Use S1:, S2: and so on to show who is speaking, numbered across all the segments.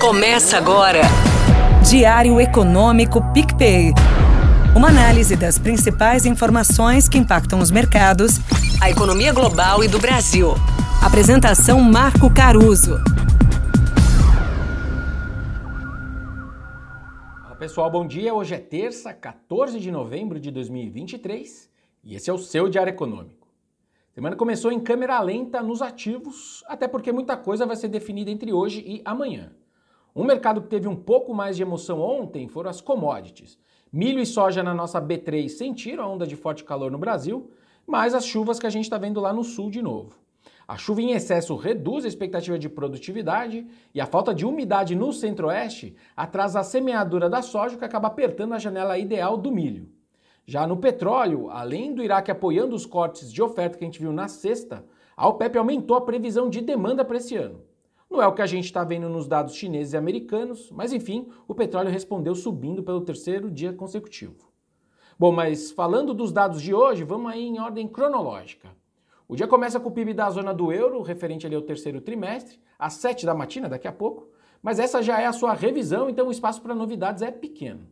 S1: Começa agora.
S2: Diário Econômico PicPay. Uma análise das principais informações que impactam os mercados,
S1: a economia global e do Brasil.
S2: Apresentação Marco Caruso.
S3: Olá pessoal, bom dia. Hoje é terça, 14 de novembro de 2023 e esse é o seu Diário Econômico. Semana começou em câmera lenta nos ativos, até porque muita coisa vai ser definida entre hoje e amanhã. Um mercado que teve um pouco mais de emoção ontem foram as commodities. Milho e soja na nossa B3 sentiram a onda de forte calor no Brasil, mas as chuvas que a gente está vendo lá no sul de novo. A chuva em excesso reduz a expectativa de produtividade e a falta de umidade no centro-oeste atrasa a semeadura da soja, que acaba apertando a janela ideal do milho. Já no petróleo, além do Iraque apoiando os cortes de oferta que a gente viu na sexta, a OPEP aumentou a previsão de demanda para esse ano. Não é o que a gente está vendo nos dados chineses e americanos, mas enfim, o petróleo respondeu subindo pelo terceiro dia consecutivo. Bom, mas falando dos dados de hoje, vamos aí em ordem cronológica. O dia começa com o PIB da zona do euro, referente ali ao terceiro trimestre, às 7 da matina, daqui a pouco, mas essa já é a sua revisão, então o espaço para novidades é pequeno.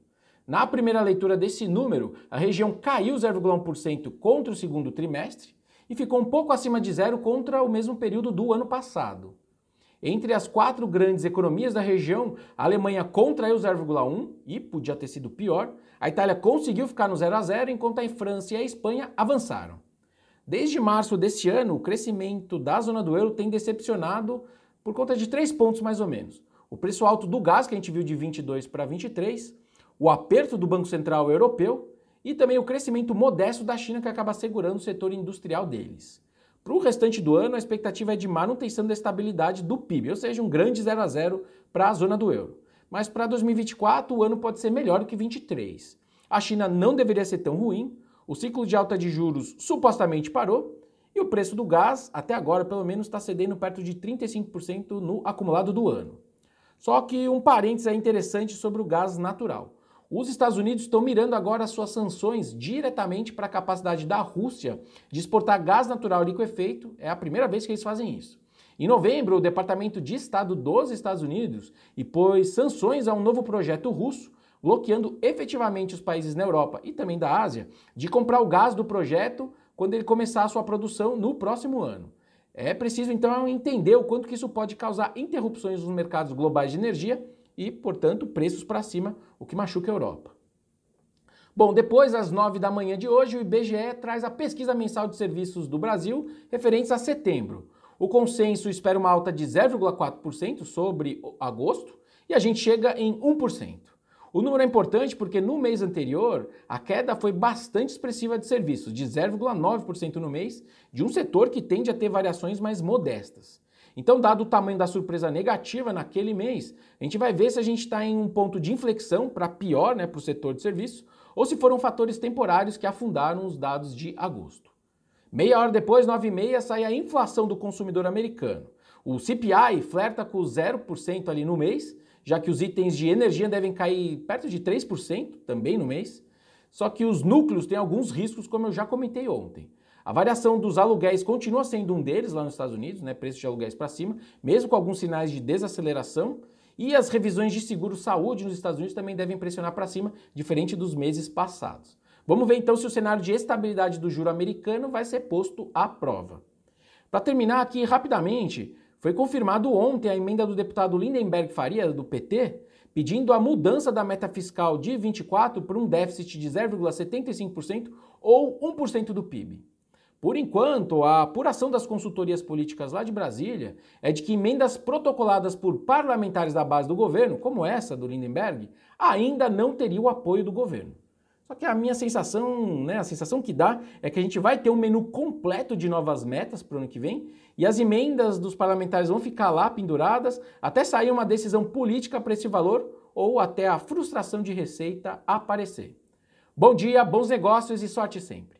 S3: Na primeira leitura desse número, a região caiu 0,1% contra o segundo trimestre e ficou um pouco acima de zero contra o mesmo período do ano passado. Entre as quatro grandes economias da região, a Alemanha contraiu 0,1 e podia ter sido pior. A Itália conseguiu ficar no 0 a 0, enquanto a França e a Espanha avançaram. Desde março deste ano, o crescimento da zona do euro tem decepcionado por conta de três pontos mais ou menos. O preço alto do gás, que a gente viu de 22 para 23, o aperto do Banco Central Europeu e também o crescimento modesto da China que acaba segurando o setor industrial deles. Para o restante do ano, a expectativa é de manutenção da estabilidade do PIB, ou seja, um grande 0 a 0 para a zona do euro. Mas para 2024, o ano pode ser melhor do que 2023. A China não deveria ser tão ruim, o ciclo de alta de juros supostamente parou e o preço do gás, até agora pelo menos, está cedendo perto de 35% no acumulado do ano. Só que um parênteses é interessante sobre o gás natural. Os Estados Unidos estão mirando agora suas sanções diretamente para a capacidade da Rússia de exportar gás natural liquefeito. É a primeira vez que eles fazem isso. Em novembro, o Departamento de Estado dos Estados Unidos impôs sanções a um novo projeto russo, bloqueando efetivamente os países na Europa e também da Ásia de comprar o gás do projeto quando ele começar a sua produção no próximo ano. É preciso então entender o quanto que isso pode causar interrupções nos mercados globais de energia e, portanto, preços para cima, o que machuca a Europa. Bom, depois, às 9 da manhã de hoje, o IBGE traz a pesquisa mensal de serviços do Brasil referentes a setembro. O consenso espera uma alta de 0,4% sobre agosto e a gente chega em 1%. O número é importante porque no mês anterior a queda foi bastante expressiva de serviços, de 0,9% no mês, de um setor que tende a ter variações mais modestas. Então, dado o tamanho da surpresa negativa naquele mês, a gente vai ver se a gente está em um ponto de inflexão para pior né, para o setor de serviço ou se foram fatores temporários que afundaram os dados de agosto. Meia hora depois, 9 e meia, sai a inflação do consumidor americano. O CPI flerta com 0% ali no mês, já que os itens de energia devem cair perto de 3% também no mês. Só que os núcleos têm alguns riscos, como eu já comentei ontem. A variação dos aluguéis continua sendo um deles lá nos Estados Unidos, né, preço de aluguéis para cima, mesmo com alguns sinais de desaceleração. E as revisões de seguro-saúde nos Estados Unidos também devem pressionar para cima, diferente dos meses passados. Vamos ver então se o cenário de estabilidade do juro americano vai ser posto à prova. Para terminar aqui rapidamente, foi confirmado ontem a emenda do deputado Lindenberg Faria, do PT, pedindo a mudança da meta fiscal de 24 para um déficit de 0,75% ou 1% do PIB. Por enquanto, a apuração das consultorias políticas lá de Brasília é de que emendas protocoladas por parlamentares da base do governo, como essa do Lindenberg, ainda não teriam o apoio do governo. Só que a minha sensação, né, a sensação que dá é que a gente vai ter um menu completo de novas metas para o ano que vem e as emendas dos parlamentares vão ficar lá penduradas até sair uma decisão política para esse valor ou até a frustração de receita aparecer. Bom dia, bons negócios e sorte sempre.